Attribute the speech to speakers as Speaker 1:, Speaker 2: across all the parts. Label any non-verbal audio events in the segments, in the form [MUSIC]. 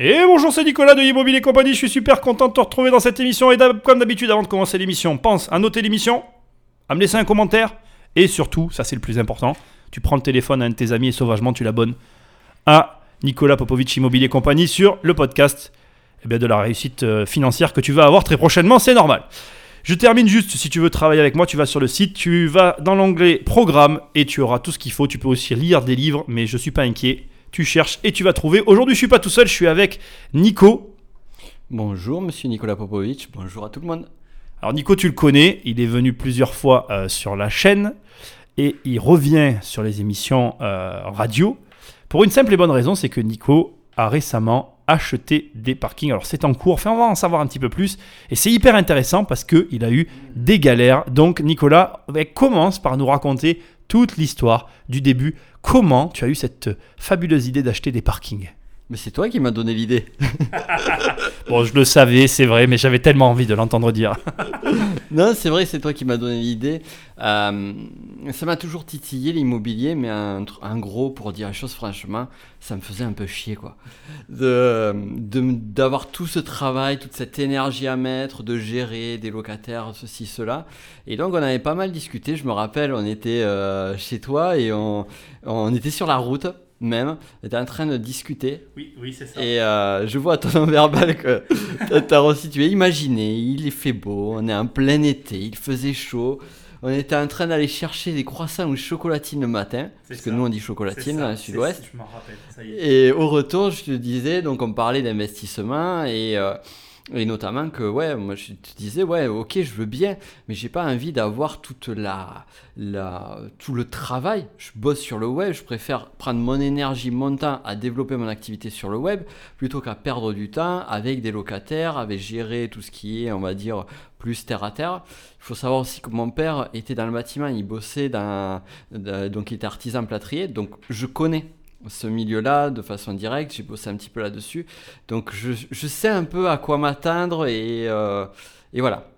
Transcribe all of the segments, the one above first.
Speaker 1: Et bonjour, c'est Nicolas de Immobilier Compagnie. Je suis super content de te retrouver dans cette émission. Et comme d'habitude, avant de commencer l'émission, pense à noter l'émission, à me laisser un commentaire. Et surtout, ça c'est le plus important, tu prends le téléphone à un de tes amis et sauvagement tu l'abonnes à Nicolas Popovic Immobilier Compagnie sur le podcast eh bien, de la réussite euh, financière que tu vas avoir très prochainement. C'est normal. Je termine juste, si tu veux travailler avec moi, tu vas sur le site, tu vas dans l'onglet Programme et tu auras tout ce qu'il faut. Tu peux aussi lire des livres, mais je suis pas inquiet. Tu cherches et tu vas trouver. Aujourd'hui, je suis pas tout seul, je suis avec Nico.
Speaker 2: Bonjour, monsieur Nicolas Popovic. Bonjour à tout le monde.
Speaker 1: Alors Nico, tu le connais, il est venu plusieurs fois euh, sur la chaîne et il revient sur les émissions euh, radio pour une simple et bonne raison, c'est que Nico a récemment acheté des parkings. Alors c'est en cours, enfin on va en savoir un petit peu plus et c'est hyper intéressant parce que il a eu des galères. Donc Nicolas eh, commence par nous raconter toute l'histoire du début. Comment tu as eu cette fabuleuse idée d'acheter des parkings?
Speaker 2: Mais c'est toi qui m'as donné l'idée. [LAUGHS]
Speaker 1: Bon, je le savais, c'est vrai, mais j'avais tellement envie de l'entendre dire. [LAUGHS]
Speaker 2: non, c'est vrai, c'est toi qui m'as donné l'idée. Euh, ça m'a toujours titillé l'immobilier, mais un, gros, pour dire la chose franchement, ça me faisait un peu chier, quoi. De- de- D'avoir tout ce travail, toute cette énergie à mettre, de gérer des locataires, ceci, cela. Et donc, on avait pas mal discuté. Je me rappelle, on était euh, chez toi et on, on était sur la route, même. On était en train de discuter.
Speaker 1: Oui, oui, c'est ça.
Speaker 2: Et euh, je vois à ton nom verbal que t'as- resitué. Imaginez, il est fait beau, on est en plein été, il faisait chaud. On était en train d'aller chercher des croissants ou chocolatines le matin, parce que nous on dit chocolatine dans le sud-ouest. Et au retour, je te disais, donc on parlait d'investissement et, euh, et notamment que, ouais, moi je te disais, ouais, ok, je veux bien, mais j'ai pas envie d'avoir toute la, la, tout le travail. Je bosse sur le web, je préfère prendre mon énergie, mon temps à développer mon activité sur le web plutôt qu'à perdre du temps avec des locataires, avec gérer tout ce qui est, on va dire, plus terre à terre. Il faut savoir aussi que mon père était dans le bâtiment, il bossait donc il était artisan plâtrier, donc je connais ce milieu-là de façon directe, j'ai bossé un petit peu là-dessus, donc je, sais un peu à quoi m'attendre et, euh, et voilà.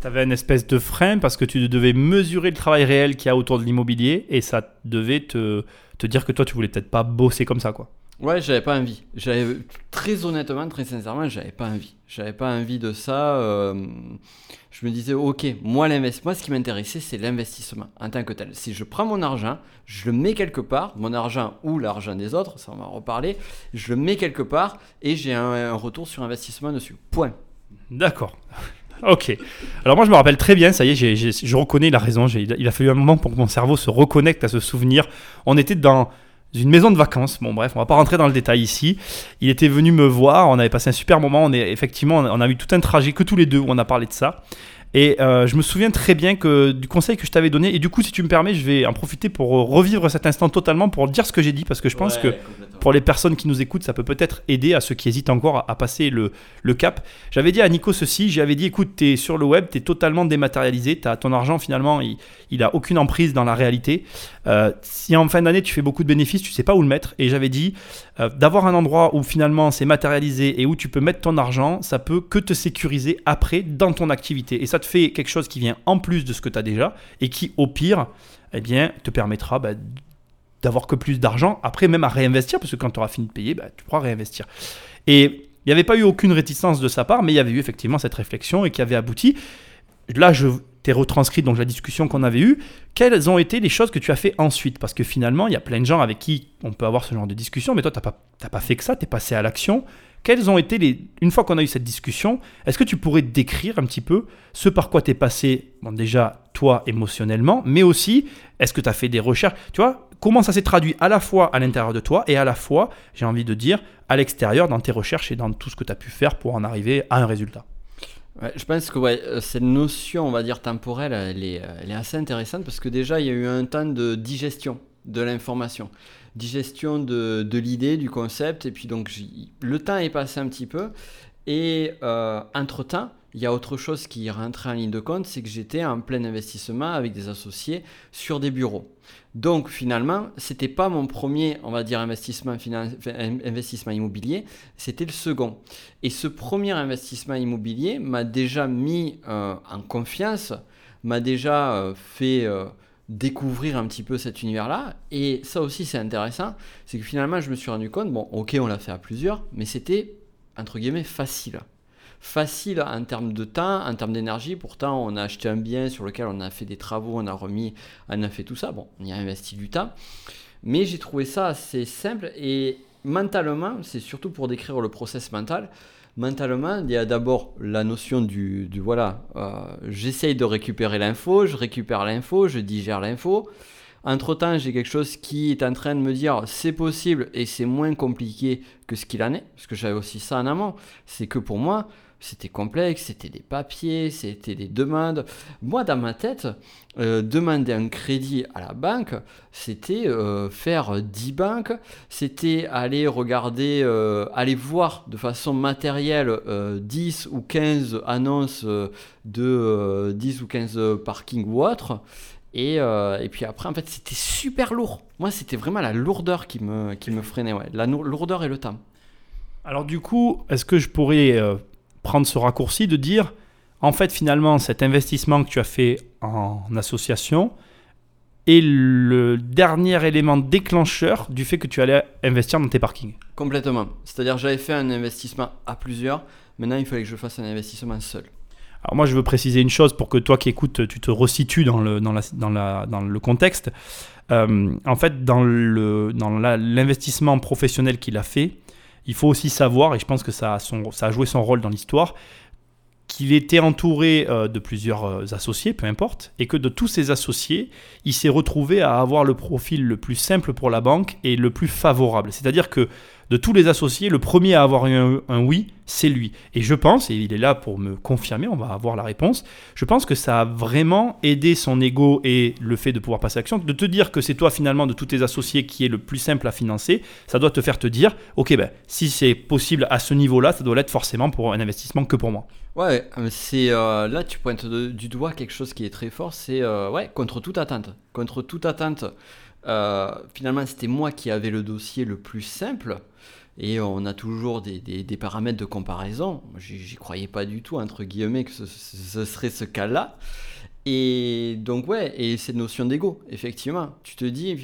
Speaker 1: T'avais une espèce de frein parce que tu devais mesurer le travail réel qu'il y a autour de l'immobilier et ça devait te, te dire que toi tu voulais peut-être pas bosser comme ça quoi.
Speaker 2: Ouais, j'avais pas envie. J'avais très honnêtement, très sincèrement, j'avais pas envie. J'avais pas envie de ça. euh, je me disais, ok, moi l'investissement, ce qui m'intéressait, c'est l'investissement en tant que tel. Si je prends mon argent, je le mets quelque part, mon argent ou l'argent des autres, ça on va en reparler. Je le mets quelque part et j'ai un, retour sur investissement dessus. Point.
Speaker 1: D'accord. Ok. Alors moi je me rappelle très bien, ça y est, je reconnais la raison. Il a fallu un moment pour que mon cerveau se reconnecte à ce souvenir. On était dans une maison de vacances. Bon bref, on va pas rentrer dans le détail ici. Il était venu me voir, on avait passé un super moment. On est effectivement, on a eu tout un trajet que tous les deux où on a parlé de ça. Et euh, je me souviens très bien que du conseil que je t'avais donné. Et du coup, si tu me permets, je vais en profiter pour euh, revivre cet instant totalement pour dire ce que j'ai dit parce que je pense que pour les personnes qui nous écoutent, ça peut peut-être aider à ceux qui hésitent encore à, passer le, le cap. J'avais dit à Nico ceci, j'avais dit écoute, tu es sur le web, tu es totalement dématérialisé, as ton argent finalement, il, il a aucune emprise dans la réalité. Euh, si en fin d'année tu fais beaucoup de bénéfices, tu sais pas où le mettre. Et j'avais dit euh, d'avoir un endroit où finalement c'est matérialisé et où tu peux mettre ton argent, ça peut que te sécuriser après dans ton activité. Et ça te fait quelque chose qui vient en plus de ce que tu as déjà et qui au pire, eh bien, te permettra bah, d'avoir que plus d'argent, après même à réinvestir, parce que quand tu auras fini de payer, bah, tu pourras réinvestir. Et il n'y avait pas eu aucune réticence de sa part, mais il y avait eu effectivement cette réflexion et qui avait abouti. Là, je t'ai retranscrit donc la discussion qu'on avait eue. Quelles ont été les choses que tu as fait ensuite? Parce que finalement, il y a plein de gens avec qui on peut avoir ce genre de discussion, mais toi, tu n'as pas, pas fait que ça, tu es passé à l'action. Quelles ont été les. Une fois qu'on a eu cette discussion, est-ce que tu pourrais décrire un petit peu ce par quoi tu es passé, bon, déjà toi émotionnellement, mais aussi est-ce que tu as fait des recherches? Tu vois, comment ça s'est traduit à la fois à l'intérieur de toi et à la fois, j'ai envie de dire, à l'extérieur dans tes recherches et dans tout ce que tu as pu faire pour en arriver à un résultat
Speaker 2: je pense que euh, cette notion, on va dire temporelle, elle est, euh, elle est assez intéressante parce que déjà, il y a eu un temps de digestion de l'information, digestion de, l'idée, du concept, et puis donc le temps est passé un petit peu, et euh, entre-temps, il y a autre chose qui rentrait en ligne de compte, c'est que j'étais en plein investissement avec des associés sur des bureaux. Donc finalement, c'était pas mon premier, on va dire, investissement, immobilier, c'était le second. Et ce premier investissement immobilier m'a déjà mis euh, en confiance, m'a déjà euh, fait euh, découvrir un petit peu cet univers-là. Et ça aussi, c'est intéressant. C'est que finalement, je me suis rendu compte, bon, ok, on l'a fait à plusieurs, mais c'était, entre guillemets, facile. Facile en termes de temps, en termes d'énergie. Pourtant, on a acheté un bien sur lequel on a fait des travaux, on a remis, on a fait tout ça. Bon, on y a investi du temps. Mais j'ai trouvé ça assez simple et mentalement, c'est surtout pour décrire le process mental. Mentalement, il y a d'abord la notion du, voilà, euh, j'essaye de récupérer l'info, je récupère l'info, je digère l'info. Entre-temps, j'ai quelque chose qui est en train de me dire c'est possible et c'est moins compliqué que ce qu'il en est, parce que j'avais aussi ça en amont. C'est que pour moi, c'était complexe, c'était des papiers, c'était des demandes. Moi, dans ma tête, euh, demander un crédit à la banque, c'était euh, faire 10 banques, c'était aller regarder, euh, aller voir de façon matérielle 10 ou 15 annonces de 10 ou 15 parkings ou autres. Et, et, puis après, en fait, c'était super lourd. Moi, c'était vraiment la lourdeur qui me, qui me freinait, ouais. la lourdeur et le temps.
Speaker 1: Alors du coup, est-ce que je pourrais prendre ce raccourci de dire, en fait, finalement, cet investissement que tu as fait en association est le dernier élément déclencheur du fait que tu allais investir dans tes parkings.
Speaker 2: Complètement. C'est-à-dire, j'avais fait un investissement à plusieurs. Maintenant, il fallait que je fasse un investissement seul.
Speaker 1: Alors moi, je veux préciser une chose pour que toi qui écoutes, tu te resitues dans le, dans la, dans la, dans le contexte. Euh, en fait, dans l'investissement dans professionnel qu'il a fait, il faut aussi savoir, et je pense que ça a, joué son rôle dans l'histoire, qu'il était entouré euh, de plusieurs euh, associés, peu importe, et que de tous ces associés, il s'est retrouvé à avoir le profil le plus simple pour la banque et le plus favorable. C'est-à-dire que de tous les associés, le premier à avoir eu un, oui, c'est lui. Et je pense, et il est là pour me confirmer, on va avoir la réponse, je pense que ça a vraiment aidé son ego et le fait de pouvoir passer à l'action, de te dire que c'est toi finalement de tous tes associés qui est le plus simple à financer, ça doit te faire te dire, ok, ben, si c'est possible à ce niveau-là, ça doit l'être forcément pour un investissement que pour moi.
Speaker 2: Ouais, c'est euh, là tu pointes du doigt quelque chose qui est très fort, c'est euh, ouais contre toute attente, contre toute attente. Euh, finalement, c'était moi qui avais le dossier le plus simple. Et on a toujours des, paramètres de comparaison. J'y croyais pas du tout, entre guillemets, que ce serait ce cas-là. Et donc ouais, et cette notion d'ego, effectivement, tu te dis,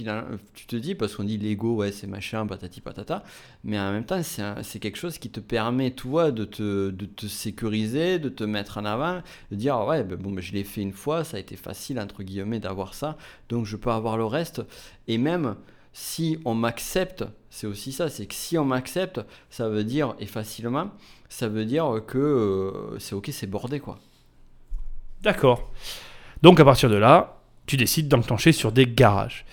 Speaker 2: tu te dis parce qu'on dit l'ego, ouais, c'est machin, patati patata, mais en même temps, c'est quelque chose qui te permet, toi, de te, sécuriser, de te mettre en avant, de dire, ouais, ben bon, ben, je l'ai fait une fois, ça a été facile, entre guillemets, d'avoir ça, donc je peux avoir le reste. Et même si on m'accepte, c'est aussi ça, c'est que si on m'accepte, ça veut dire, et facilement, ça veut dire que euh, c'est ok, c'est bordé, quoi.
Speaker 1: D'accord. Donc à partir de là, tu décides d'enclencher sur des garages.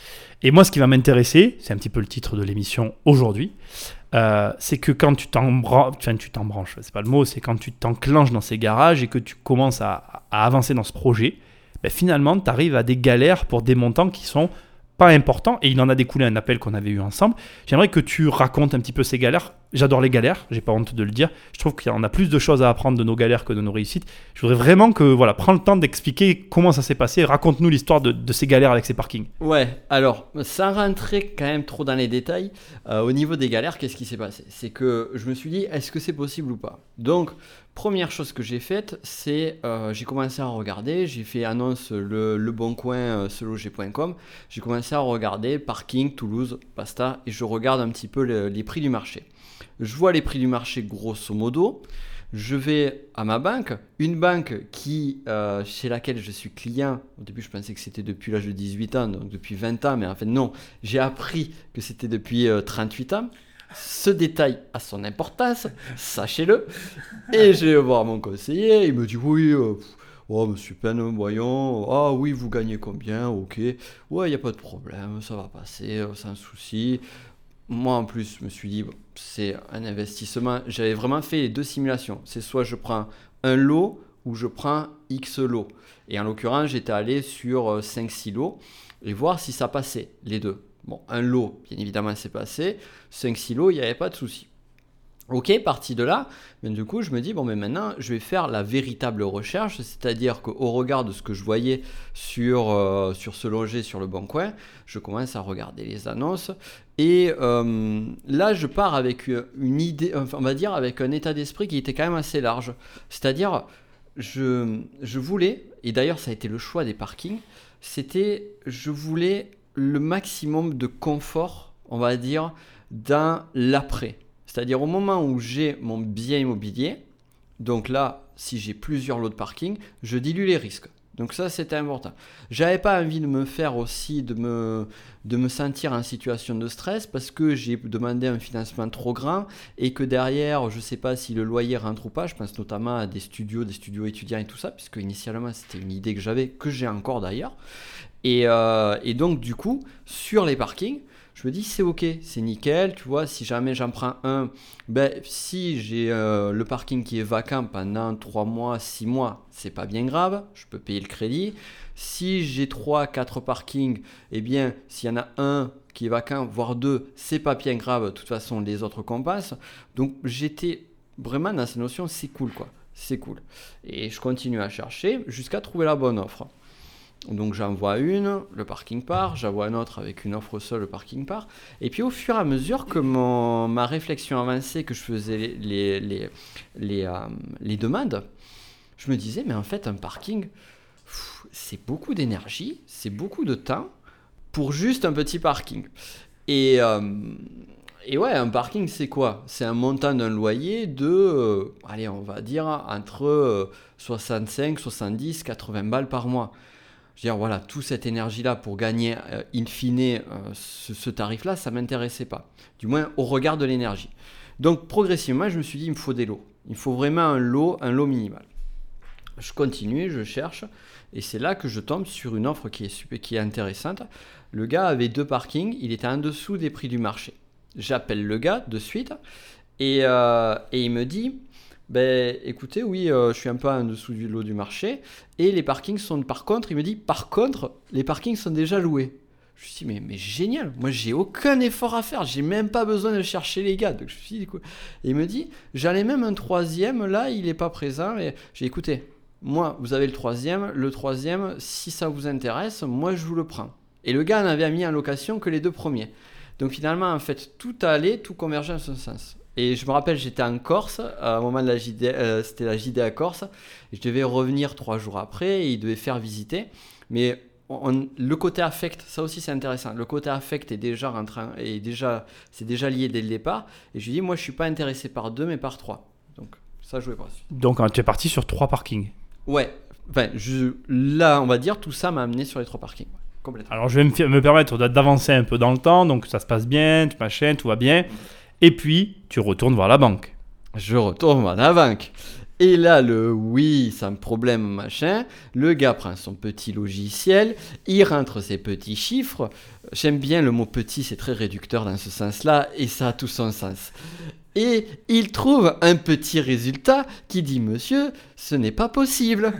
Speaker 1: Et moi, ce qui va m'intéresser, c'est un petit peu le titre de l'émission aujourd'hui, euh, c'est que quand tu t'embranches, c'est pas le mot, c'est quand tu t'enclenches dans ces garages et que tu commences à, avancer dans ce projet, ben finalement, tu arrives à des galères pour des montants qui sont pas importants. Et il en a découlé un appel qu'on avait eu ensemble. J'aimerais que tu racontes un petit peu ces galères J'adore les galères, j'ai pas honte de le dire. Je trouve qu'il y en a plus de choses à apprendre de nos galères que de nos réussites. Je voudrais vraiment que, voilà, prends le temps d'expliquer comment ça s'est passé. Raconte-nous l'histoire de, ces galères avec ces parkings.
Speaker 2: Ouais, alors, sans rentrer quand même trop dans les détails, euh, au niveau des galères, qu'est-ce qui s'est passé? C'est que je me suis dit, est-ce que c'est possible ou pas? Donc, première chose que j'ai faite, c'est euh, j'ai commencé à regarder, j'ai fait annonce le, le bon coin euh, j'ai commencé à regarder parking, Toulouse, pasta, et je regarde un petit peu les prix du marché. Je vois les prix du marché grosso modo, je vais à ma banque, une banque euh, chez laquelle je suis client, au début je pensais que c'était depuis l'âge de 18 ans, donc depuis 20 ans, mais en fait non, j'ai appris que c'était depuis 38 euh, ans. Ce détail a son importance, sachez-le. Et je vais voir mon conseiller, il me dit oui, euh, oh monsieur Pen, voyons, ah oui, vous gagnez combien, ok, ouais, il n'y a pas de problème, ça va passer, sans souci moi en plus, je me suis dit, c'est un investissement. J'avais vraiment fait les deux simulations. C'est soit je prends un lot ou je prends X lots. Et en l'occurrence, j'étais allé sur 5-6 euh, lots et voir si ça passait, les deux. Bon, un lot, bien évidemment, c'est passé. 5-6 lots, il n'y avait pas de souci. Ok, parti de là, mais du coup, je me dis, bon, mais maintenant, je vais faire la véritable recherche, c'est-à-dire qu'au regard de ce que je voyais sur, euh, ce loger sur le bon coin, je commence à regarder les annonces. Et euh, là, je pars avec une idée, on va dire, avec un état d'esprit qui était quand même assez large. C'est-à-dire, je, je voulais, et d'ailleurs ça a été le choix des parkings, c'était je voulais le maximum de confort, on va dire, dans l'après. C'est-à-dire au moment où j'ai mon bien immobilier, donc là, si j'ai plusieurs lots de parking, je dilue les risques. Donc ça, c'était important. J'avais pas envie de me faire aussi, de me, de me sentir en situation de stress parce que j'ai demandé un financement trop grand et que derrière, je sais pas si le loyer rentre ou pas. Je pense notamment à des studios, des studios étudiants et tout ça, puisque initialement, c'était une idée que j'avais, que j'ai encore d'ailleurs. Et, euh, et donc, du coup, sur les parkings, je me dis c'est ok, c'est nickel, tu vois, si jamais j'en prends un, ben si j'ai euh, le parking qui est vacant pendant 3 mois, 6 mois, c'est pas bien grave, je peux payer le crédit. Si j'ai 3, 4 parkings, eh bien s'il y en a un qui est vacant, voire deux, c'est pas bien grave, de toute façon les autres compensent. Donc j'étais vraiment dans cette notion, c'est cool quoi, c'est cool. Et je continue à chercher jusqu'à trouver la bonne offre. Donc j'en vois une, le parking part, j'en vois une autre avec une offre seule, le parking part. Et puis au fur et à mesure que mon, ma réflexion avançait, que je faisais les, les, les, euh, les demandes, je me disais, mais en fait un parking, c'est beaucoup d'énergie, c'est beaucoup de temps pour juste un petit parking. Et, euh, et ouais, un parking, c'est quoi? C'est un montant d'un loyer de, euh, allez, on va dire, entre euh, 65, 70, 80 balles par mois. Je veux dire, voilà, toute cette énergie-là pour gagner euh, in fine euh, ce, tarif-là, ça m'intéressait pas. Du moins, au regard de l'énergie. Donc, progressivement, je me suis dit, il me faut des lots. Il faut vraiment un lot, un lot minimal. Je continue, je cherche, et c'est là que je tombe sur une offre qui est, intéressante. Le gars avait deux parkings, il était en dessous des prix du marché. J'appelle le gars de suite, et, euh, et il me dit, ben écoutez, oui, euh, je suis un peu en dessous du lot du marché, et les parkings sont, par contre, il me dit, par contre, les parkings sont déjà loués. Je me suis dit, mais, génial, moi j'ai aucun effort à faire, j'ai même pas besoin de chercher les gars. Donc je me suis dit. Et il me dit, ai même un troisième, là, il n'est pas présent. Et j'ai écouté, moi, vous avez le troisième, le troisième, si ça vous intéresse, moi je vous le prends. Et le gars n'avait mis en location que les deux premiers. Donc finalement, en fait, tout allait, tout convergeait en ce sens. Et je me rappelle, j'étais en Corse, à un moment de la JD, euh, c'était la JD à Corse, et je devais revenir trois jours après, et il devait faire visiter. Mais on- le côté affect, ça aussi c'est intéressant. Le côté affect est déjà rentrant, est déjà, c'est déjà lié dès le départ. Et je lui dis, moi je suis pas intéressé par deux, mais par trois. Donc ça jouait pas.
Speaker 1: Donc euh, tu es parti sur trois parkings.
Speaker 2: Ouais. Enfin, je, là, on va dire, tout ça m'a amené sur les trois parkings. Complètement.
Speaker 1: Alors je vais me, permettre d'a- d'avancer un peu dans le temps, donc ça se passe bien, tu machin, tout va bien. Et puis tu retournes voir la banque.
Speaker 2: Je retourne à la banque. Et là, le oui, sans problème, machin, le gars prend son petit logiciel, il rentre ses petits chiffres. J'aime bien le mot petit, c'est très réducteur dans ce sens-là, et ça a tout son sens. Et il trouve un petit résultat qui dit Monsieur, ce n'est pas possible.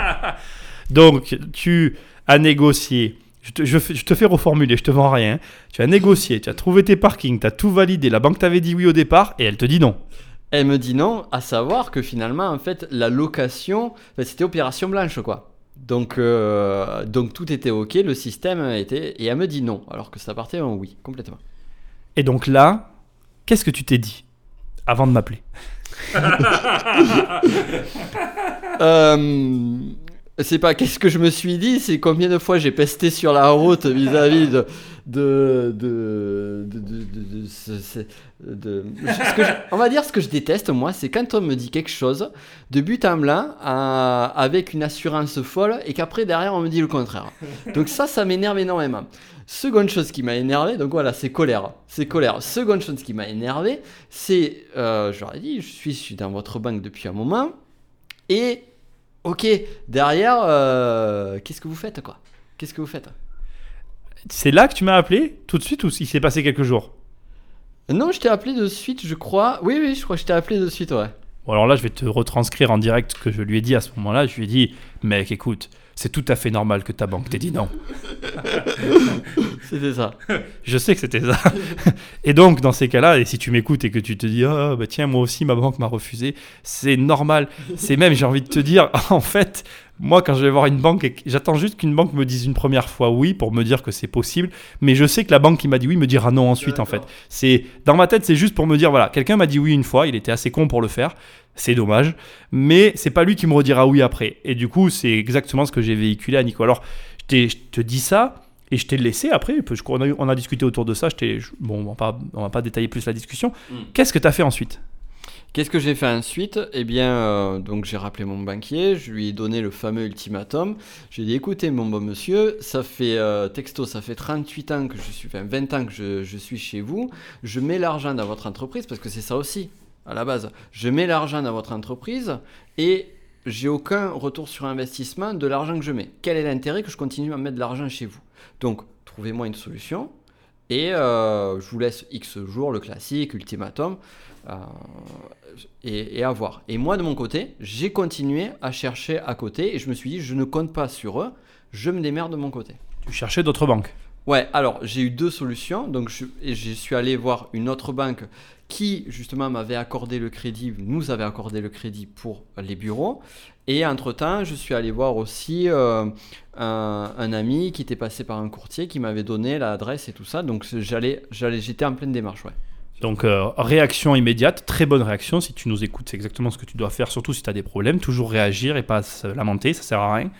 Speaker 2: [LAUGHS]
Speaker 1: Donc tu as négocié. Je te, je te fais reformuler, je te vends rien. Tu as négocié, tu as trouvé tes parkings, tu as tout validé. La banque t'avait dit oui au départ et elle te dit non.
Speaker 2: Elle me dit non, à savoir que finalement, en fait, la location, c'était opération blanche, quoi. Donc, euh, donc tout était ok, le système était. Et elle me dit non, alors que ça partait en oui, complètement.
Speaker 1: Et donc là, qu'est-ce que tu t'es dit avant de m'appeler? [LAUGHS]
Speaker 2: Euh, c'est pas qu'est-ce que je me suis dit, c'est combien de fois j'ai pesté sur la route vis-à-vis de. De, de, de, de, on va dire ce que je déteste moi c'est quand on me dit quelque chose de but en blanc avec une assurance folle et qu'après derrière on me dit le contraire. Donc ça ça m'énerve énormément. Seconde chose qui m'a énervé donc voilà c'est colère. C'est colère. Seconde chose qui m'a énervé c'est euh, ai dit je suis dans votre banque depuis un moment et ok, derrière, euh, qu'est-ce que vous faites quoi? Qu'est-ce que vous faites?
Speaker 1: C'est là que tu m'as appelé tout de suite ou il s'est passé quelques jours?
Speaker 2: Non, je t'ai appelé de suite, je crois. Oui, oui, je crois que je t'ai appelé de suite, ouais.
Speaker 1: Bon alors là, je vais te retranscrire en direct ce que je lui ai dit à ce moment-là. Je lui ai dit, mec, écoute, c'est tout à fait normal que ta banque t'ait dit non. [LAUGHS]
Speaker 2: C'était ça. [LAUGHS]
Speaker 1: Je sais que c'était ça. [LAUGHS] Et donc, dans ces cas-là, et si tu m'écoutes et que tu te dis, ah, bah tiens, moi aussi, ma banque m'a refusé, c'est normal. C'est même, j'ai envie de te dire, [LAUGHS] en fait, moi, quand je vais voir une banque, j'attends juste qu'une banque me dise une première fois oui pour me dire que c'est possible, mais je sais que la banque qui m'a dit oui me dira non ensuite, en fait. C'est Dans ma tête, c'est juste pour me dire, voilà, quelqu'un m'a dit oui une fois, il était assez con pour le faire. c'est dommage, mais c'est pas lui qui me redira oui après. Et du coup, c'est exactement ce que j'ai véhiculé à Nico. Alors, je, je te dis ça, et je t'ai laissé après, je, on, a, on a discuté autour de ça, je bon, on va, pas, on va pas détailler plus la discussion. Mm. Qu'est-ce que tu as fait ensuite?
Speaker 2: Qu'est-ce que j'ai fait ensuite? Eh bien, euh, donc j'ai rappelé mon banquier, je lui ai donné le fameux ultimatum. J'ai dit écoutez, mon bon monsieur, ça fait euh, texto, ça fait 38 ans que je suis, enfin 20 ans que je, je suis chez vous. Je mets l'argent dans votre entreprise parce que c'est ça aussi à la base. Je mets l'argent dans votre entreprise et j'ai aucun retour sur investissement de l'argent que je mets. Quel est l'intérêt que je continue à mettre de l'argent chez vous? Donc, trouvez-moi une solution et euh, je vous laisse X jours, le classique, ultimatum. Euh, et, à voir. Et moi, de mon côté, j'ai continué à chercher à côté et je me suis dit, je ne compte pas sur eux, je me démerde de mon côté.
Speaker 1: Tu cherchais d'autres banques?
Speaker 2: Ouais, alors j'ai eu deux solutions. Donc je, suis allé voir une autre banque qui justement m'avait accordé le crédit, nous avait accordé le crédit pour les bureaux. Et entre-temps, je suis allé voir aussi euh, un, ami qui était passé par un courtier qui m'avait donné l'adresse et tout ça. Donc j'allais, j'étais en pleine démarche. Ouais.
Speaker 1: Donc euh, réaction immédiate, très bonne réaction. Si tu nous écoutes, c'est exactement ce que tu dois faire, surtout si tu as des problèmes. Toujours réagir et pas se lamenter, ça sert à rien.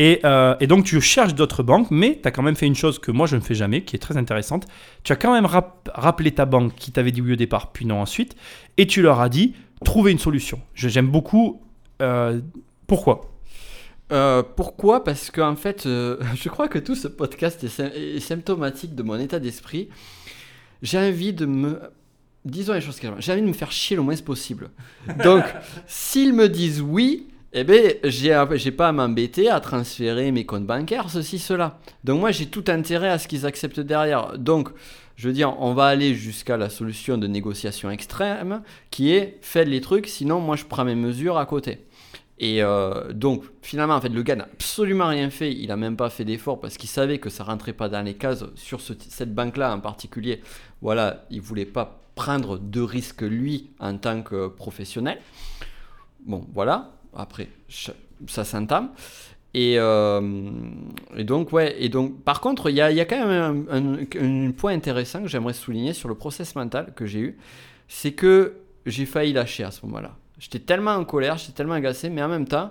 Speaker 1: Euh, et, donc tu cherches d'autres banques, mais tu as quand même fait une chose que moi je ne fais jamais, qui est très intéressante. Tu as quand même rappelé ta banque qui t'avait dit oui au départ, puis non ensuite, et tu leur as dit trouver une solution. J'aime beaucoup. Euh, pourquoi?
Speaker 2: Euh, pourquoi? Parce qu'en fait, [LAUGHS] je crois que tout ce podcast est, symptomatique de mon état d'esprit. J'ai envie de me disons les choses clairement, j'ai envie de me faire chier le moins possible. Donc, [LAUGHS] s'ils me disent oui, eh bien, j'ai pas à m'embêter à transférer mes comptes bancaires, ceci, cela. Donc moi, j'ai tout intérêt à ce qu'ils acceptent derrière. Donc, je veux dire, on va aller jusqu'à la solution de négociation extrême, qui est faites les trucs, sinon moi, je prends mes mesures à côté. Et euh, donc, finalement, en fait, le gars n'a absolument rien fait. Il n'a même pas fait d'effort parce qu'il savait que ça rentrait pas dans les cases sur cette banque-là en particulier. Voilà, il voulait pas prendre de risques lui en tant que professionnel. Bon, voilà. Après, ça s'entame. Et, euh, et, donc, ouais, et donc, par contre, il y a, y a, quand même un, point intéressant que j'aimerais souligner sur le process mental que j'ai eu. C'est que j'ai failli lâcher à ce moment-là. J'étais tellement en colère, j'étais tellement agacé, mais en même temps,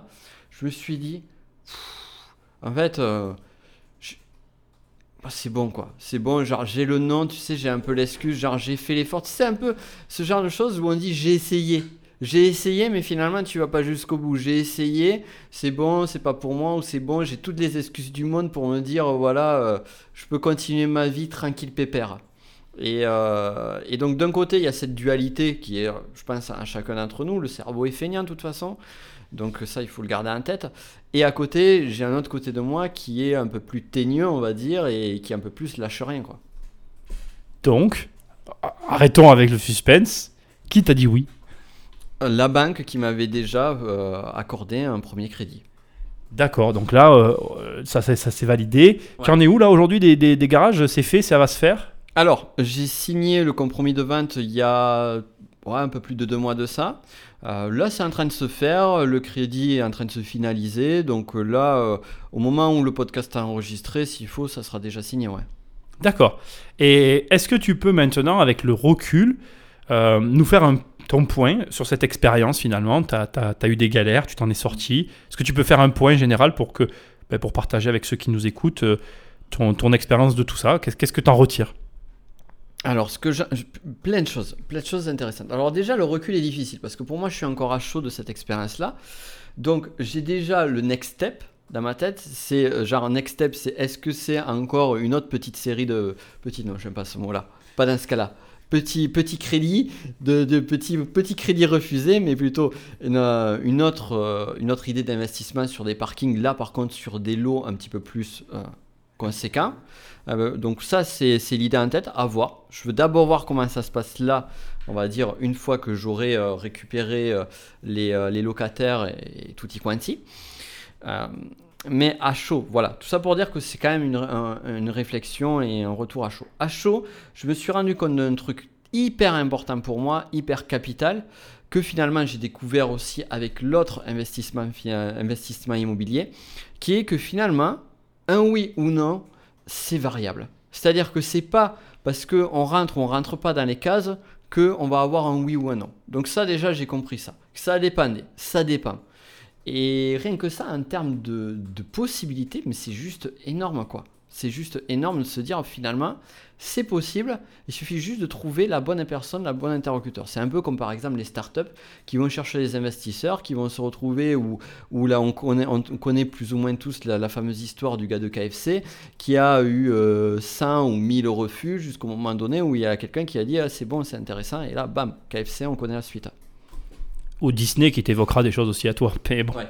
Speaker 2: je me suis dit, en fait, euh, bah, c'est bon quoi, c'est bon, genre j'ai le nom, tu sais, j'ai un peu l'excuse, genre j'ai fait l'effort. Tu sais, un peu ce genre de choses où on dit j'ai essayé. J'ai essayé, mais finalement, tu vas pas jusqu'au bout. J'ai essayé, c'est bon, c'est pas pour moi, ou c'est bon, j'ai toutes les excuses du monde pour me dire, voilà, euh, je peux continuer ma vie tranquille, pépère. Et, euh, et donc, d'un côté, il y a cette dualité qui est, je pense, à chacun d'entre nous. Le cerveau est feignant, de toute façon. Donc, ça, il faut le garder en tête. Et à côté, j'ai un autre côté de moi qui est un peu plus teigneux, on va dire, et qui est un peu plus lâche rien, quoi.
Speaker 1: Donc, arrêtons avec le suspense. Qui t'a dit oui?
Speaker 2: La banque qui m'avait déjà euh, accordé un premier crédit.
Speaker 1: D'accord, donc là, euh, ça, ça, s'est validé. Tu en es où là aujourd'hui des, des, garages? C'est fait, ça va se faire?
Speaker 2: Alors, j'ai signé le compromis de vente il y a un peu plus de deux mois de ça. Euh, là, c'est en train de se faire, le crédit est en train de se finaliser. Donc là, au moment où le podcast est enregistré, s'il faut, ça sera déjà signé, ouais.
Speaker 1: D'accord. Et est-ce que tu peux maintenant, avec le recul, nous faire un ton point sur cette expérience finalement. Tu as, eu des galères, tu t'en es sorti. Est-ce que tu peux faire un point général pour, que, ben, pour partager avec ceux qui nous écoutent euh, ton, ton expérience de tout ça? Qu'est-ce que tu en retires?
Speaker 2: Alors, que plein de choses, plein de choses intéressantes. Alors déjà, le recul est difficile parce que pour moi, je suis encore à chaud de cette expérience-là. Donc, j'ai déjà le next step dans ma tête. C'est euh, genre next step, c'est est-ce que c'est encore une autre petite série de petite non, je n'aime pas ce mot-là. Pas dans ce cas-là petit, petit crédit, de, petits, petit crédit refusé, mais plutôt une, euh, une autre, euh, une autre idée d'investissement sur des parkings. Là, par contre, sur des lots un petit peu plus euh, conséquents. donc ça, c'est l'idée en tête, à voir. Je veux d'abord voir comment ça se passe là, on va dire, une fois que j'aurai récupéré les, les, locataires et, tout y quanti mais à chaud. Voilà, tout ça pour dire que c'est quand même une, réflexion et un retour à chaud. À chaud, je me suis rendu compte d'un truc hyper important pour moi, hyper capital, que finalement j'ai découvert aussi avec l'autre investissement, immobilier, qui est que finalement, un oui ou non, c'est variable. C'est-à-dire que c'est pas parce qu'on rentre ou on rentre pas dans les cases qu'on va avoir un oui ou un non. Donc ça déjà j'ai compris ça. Ça dépendait, ça dépend. Et rien que ça, en termes de, possibilités, mais c'est juste énorme quoi. C'est juste énorme de se dire finalement, c'est possible, il suffit juste de trouver la bonne personne, la bonne interlocuteur. C'est un peu comme par exemple les startups qui vont chercher des investisseurs, qui vont se retrouver où, là on connaît, on connaît plus ou moins tous la, fameuse histoire du gars de KFC qui a eu 100 euh, ou 1000 refus jusqu'au moment donné où il y a quelqu'un qui a dit ah, c'est bon, c'est intéressant, et là bam, KFC, on connaît la suite.
Speaker 1: Ou Disney qui t'évoquera des choses aussi à toi. Mais bon. [LAUGHS]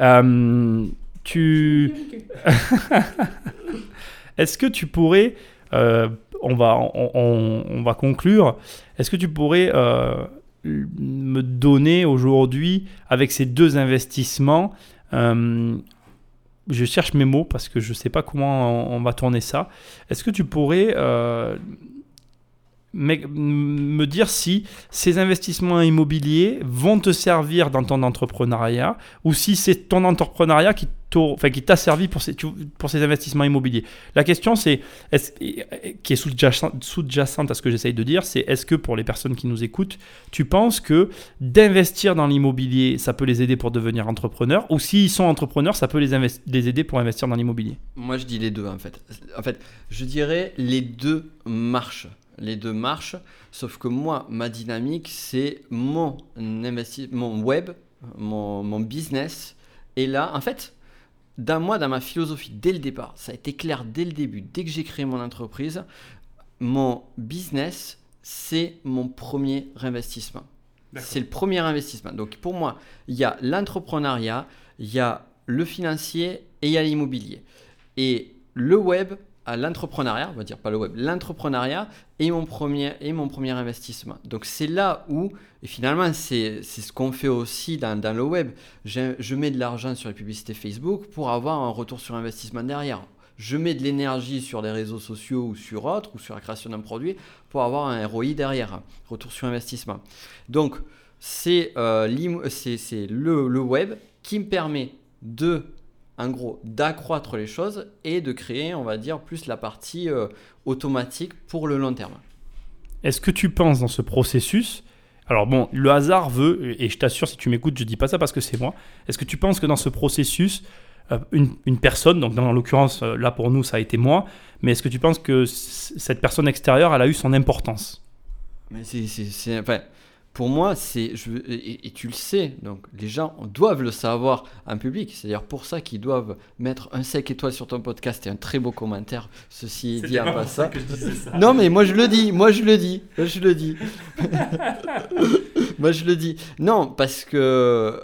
Speaker 1: Euh, tu. [LAUGHS] Est-ce que tu pourrais, euh, on, va, on, va conclure, est-ce que tu pourrais euh, me donner aujourd'hui, avec ces deux investissements, je cherche mes mots parce que je ne sais pas comment on, va tourner ça, est-ce que tu pourrais me dire si ces investissements immobiliers vont te servir dans ton entrepreneuriat ou si c'est ton entrepreneuriat qui t'a servi pour ces, investissements immobiliers. La question, c'est, qui est sous-jacente à ce que j'essaye de dire, c'est est-ce que pour les personnes qui nous écoutent, tu penses que d'investir dans l'immobilier, ça peut les aider pour devenir entrepreneurs ou s'ils sont entrepreneurs, ça peut les, les aider pour investir dans l'immobilier?
Speaker 2: Moi, je dis les deux en fait. En fait, je dirais les deux marchent les deux marchent. Sauf que moi, ma dynamique, c'est mon, mon web, mon, business. Et là, en fait, dans moi, dans ma philosophie, dès le départ, ça a été clair dès le début, dès que j'ai créé mon entreprise, mon business, c'est mon premier investissement. C'est le premier investissement. Donc pour moi, il y a l'entrepreneuriat, il y a le financier et il y a l'immobilier. Et le web, à l'entrepreneuriat, on va dire pas le web, l'entrepreneuriat est mon premier, mon premier investissement. Donc c'est là où, et finalement c'est ce qu'on fait aussi dans, le web, je mets de l'argent sur les publicités Facebook pour avoir un retour sur investissement derrière. Je mets de l'énergie sur les réseaux sociaux ou sur autres, ou sur la création d'un produit, pour avoir un ROI derrière, retour sur investissement. Donc c'est euh, le, le web qui me permet de en gros, d'accroître les choses et de créer, on va dire, plus la partie euh, automatique pour le long terme.
Speaker 1: Est-ce que tu penses dans ce processus alors bon, le hasard veut, et je t'assure, si tu m'écoutes, je dis pas ça parce que c'est moi. Est-ce que tu penses que dans ce processus, euh, une, personne, donc dans l'occurrence euh, là pour nous ça a été moi, mais est-ce que tu penses que cette personne extérieure, elle a eu son importance?
Speaker 2: Mais c'est, enfin, pour moi, c'est et, tu le sais, donc les gens doivent le savoir en public. C'est-à-dire pour ça qu'ils doivent mettre un 5 étoiles sur ton podcast et un très beau commentaire. Ceci dit en passant. Non, mais moi je le dis, moi je le dis, moi je le dis. [LAUGHS] moi je le dis. Non, parce que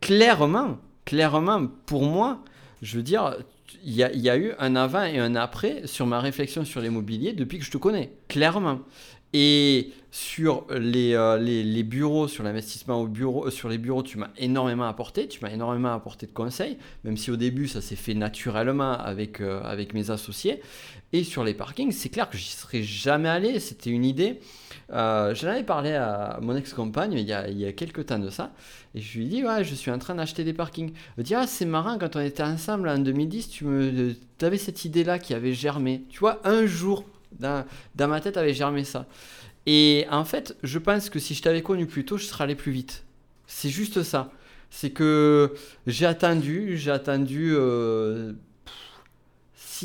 Speaker 2: clairement, clairement, pour moi, je veux dire, il y, y, a eu un avant et un après sur ma réflexion sur l'immobilier depuis que je te connais, clairement. Et sur les, euh, les, les, bureaux, sur l'investissement au bureau, euh, sur les bureaux, tu m'as énormément apporté, tu m'as énormément apporté de conseils, même si au début ça s'est fait naturellement avec, euh, avec mes associés. Et sur les parkings, c'est clair que j'y serais jamais allé, c'était une idée. J'en avais parlé à mon ex-compagne il y, a, il y a quelques temps de ça, et je lui ai dit Ouais, je suis en train d'acheter des parkings. Elle me dit Ah, c'est marrant, quand on était ensemble en 2010, tu me, avais cette idée-là qui avait germé. Tu vois, un jour, dans, ma tête avait germé ça. Et en fait, je pense que si je t'avais connu plus tôt, je serais allé plus vite. C'est juste ça. C'est que j'ai attendu, j'ai attendu euh,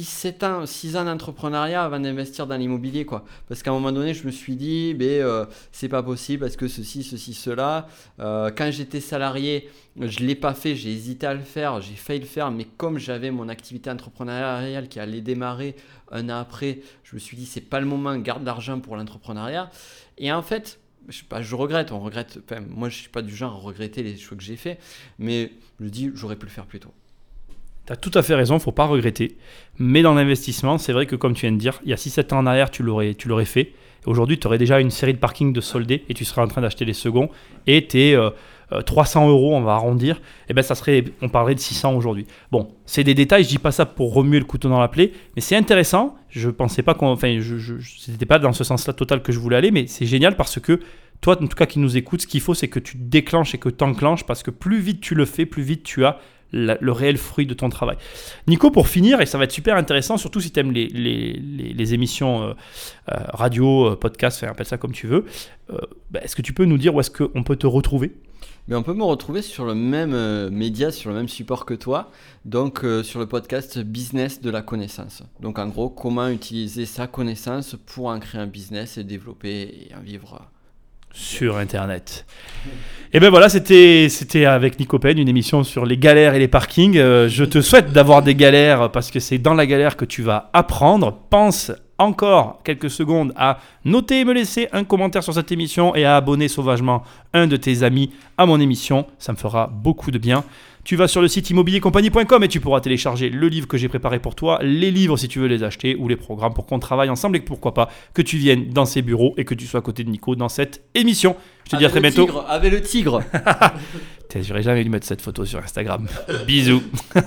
Speaker 2: 6, ans, 6 ans d'entrepreneuriat avant d'investir dans l'immobilier. quoi. Parce qu'à un moment donné, je me suis dit, ben, euh, c'est pas possible parce que ceci, ceci, cela. Euh, quand j'étais salarié, je l'ai pas fait, j'ai hésité à le faire, j'ai failli le faire, mais comme j'avais mon activité entrepreneuriale qui allait démarrer un an après, je me suis dit, c'est pas le moment, garde l'argent pour l'entrepreneuriat. Et en fait, je, pas, je regrette, on regrette, moi je suis pas du genre à regretter les choix que j'ai fait, mais je dis, j'aurais pu le faire plus tôt.
Speaker 1: Tu as tout à fait raison, faut pas regretter. Mais dans l'investissement, c'est vrai que comme tu viens de dire, il y a 6-7 ans en arrière, tu l'aurais, tu l'aurais fait. Aujourd'hui, tu aurais déjà une série de parkings de soldés et tu serais en train d'acheter les seconds. Et tes 300 euros, on va arrondir, et eh ben ça serait, on parlerait de 600 aujourd'hui. Bon, c'est des détails, je dis pas ça pour remuer le couteau dans la plaie, mais c'est intéressant. Je pensais pas qu'on, enfin, je, c'était pas dans ce sens-là total que je voulais aller, mais c'est génial parce que toi, en tout cas, qui nous écoute, ce qu'il faut, c'est que tu déclenches et que tu enclenches parce que plus vite tu le fais, plus vite tu as le réel fruit de ton travail. Nico, pour finir, et ça va être super intéressant, surtout si tu aimes les, les, émissions euh, euh, radio, euh, podcast, enfin, appelle ça comme tu veux, bah, est-ce que tu peux nous dire où est-ce qu'on peut te retrouver?
Speaker 2: Mais on peut me retrouver sur le même média, sur le même support que toi, donc sur le podcast Business de la connaissance. Donc en gros, comment utiliser sa connaissance pour en créer un business et développer et en vivre.
Speaker 1: Sur Internet. Et ben voilà, c'était c'était avec Nico Pen, une émission sur les galères et les parkings. Euh, je te souhaite d'avoir des galères parce que c'est dans la galère que tu vas apprendre. Pense encore quelques secondes à noter et me laisser un commentaire sur cette émission et à abonner sauvagement un de tes amis à mon émission. Ça me fera beaucoup de bien. Tu vas sur le site immobiliercompagnie.com et tu pourras télécharger le livre que j'ai préparé pour toi, les livres si tu veux les acheter ou les programmes pour qu'on travaille ensemble et que pourquoi pas que tu viennes dans ces bureaux et que tu sois à côté de Nico dans cette émission. Je te dis à très bientôt.
Speaker 2: tigre, avec le tigre [LAUGHS]
Speaker 1: J'aurais jamais dû mettre cette photo sur Instagram. [LAUGHS] Bisous. [LAUGHS]